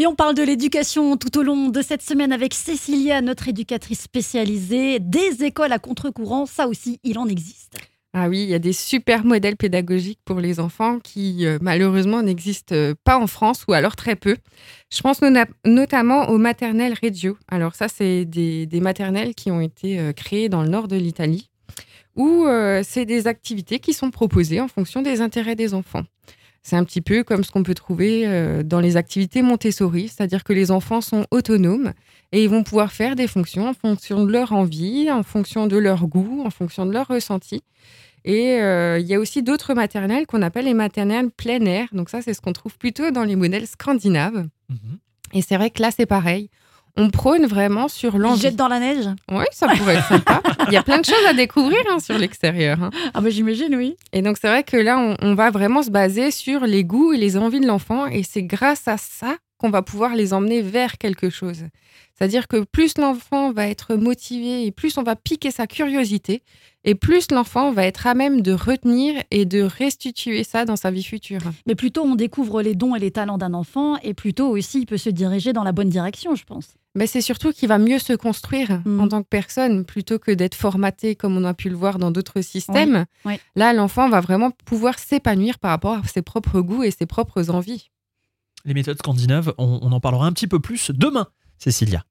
Et on parle de l'éducation tout au long de cette semaine avec Cécilia, notre éducatrice spécialisée. Des écoles à contre-courant, ça aussi, il en existe. Ah oui, il y a des super modèles pédagogiques pour les enfants qui euh, malheureusement n'existent euh, pas en France ou alors très peu. Je pense notamment aux maternelles Reggio. Alors ça, c'est des, maternelles qui ont été euh, créées dans le nord de l'Italie où c'est des activités qui sont proposées en fonction des intérêts des enfants. C'est un petit peu comme ce qu'on peut trouver dans les activités Montessori, c'est-à-dire que les enfants sont autonomes et ils vont pouvoir faire des fonctions en fonction de leur envie, en fonction de leur goût, en fonction de leur ressenti. Et euh, il y a aussi d'autres maternelles qu'on appelle les maternelles plein air. Donc ça, c'est ce qu'on trouve plutôt dans les modèles scandinaves. Mhm. Et c'est vrai que là, c'est pareil. On prône vraiment sur l'envie. Jette dans la neige Oui, ça pourrait être sympa. Il y a plein de choses à découvrir hein, sur l'extérieur. Hein. Ah bah j'imagine, oui. Et donc c'est vrai que là, on, on, va vraiment se baser sur les goûts et les envies de l'enfant. Et c'est grâce à ça qu'on va pouvoir les emmener vers quelque chose. C'est-à-dire que plus l'enfant va être motivé et plus on va piquer sa curiosité, et plus l'enfant va être à même de retenir et de restituer ça dans sa vie future. Mais plutôt on découvre les dons et les talents d'un enfant, et plutôt aussi il peut se diriger dans la bonne direction, je pense. Mais c'est surtout qu'il va mieux se construire mm. en tant que personne plutôt que d'être formaté comme on a pu le voir dans d'autres systèmes. Là, l'enfant va vraiment pouvoir s'épanouir par rapport à ses propres goûts et ses propres envies. Les méthodes scandinaves, on en parlera un petit peu plus demain, Cécilia.